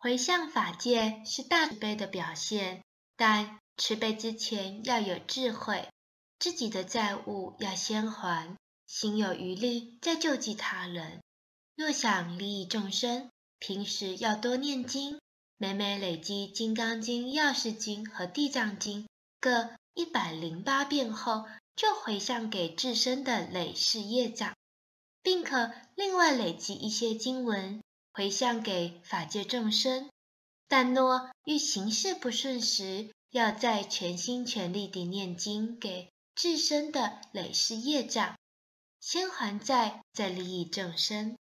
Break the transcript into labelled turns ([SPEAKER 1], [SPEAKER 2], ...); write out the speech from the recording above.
[SPEAKER 1] 回向法界是大慈悲的表现，但慈悲之前要有智慧，自己的债务要先还，心有余力再救济他人。若想利益众生，平时要多念经，每每累积《金刚经》《药师经》和《地藏经》各一百零八遍后，就回向给自身的累世业障，并可另外累积一些经文。回向给法界众生，但若遇行事不顺时，要再全心全力地念经给自身的累世业障，先还债，再利益众生。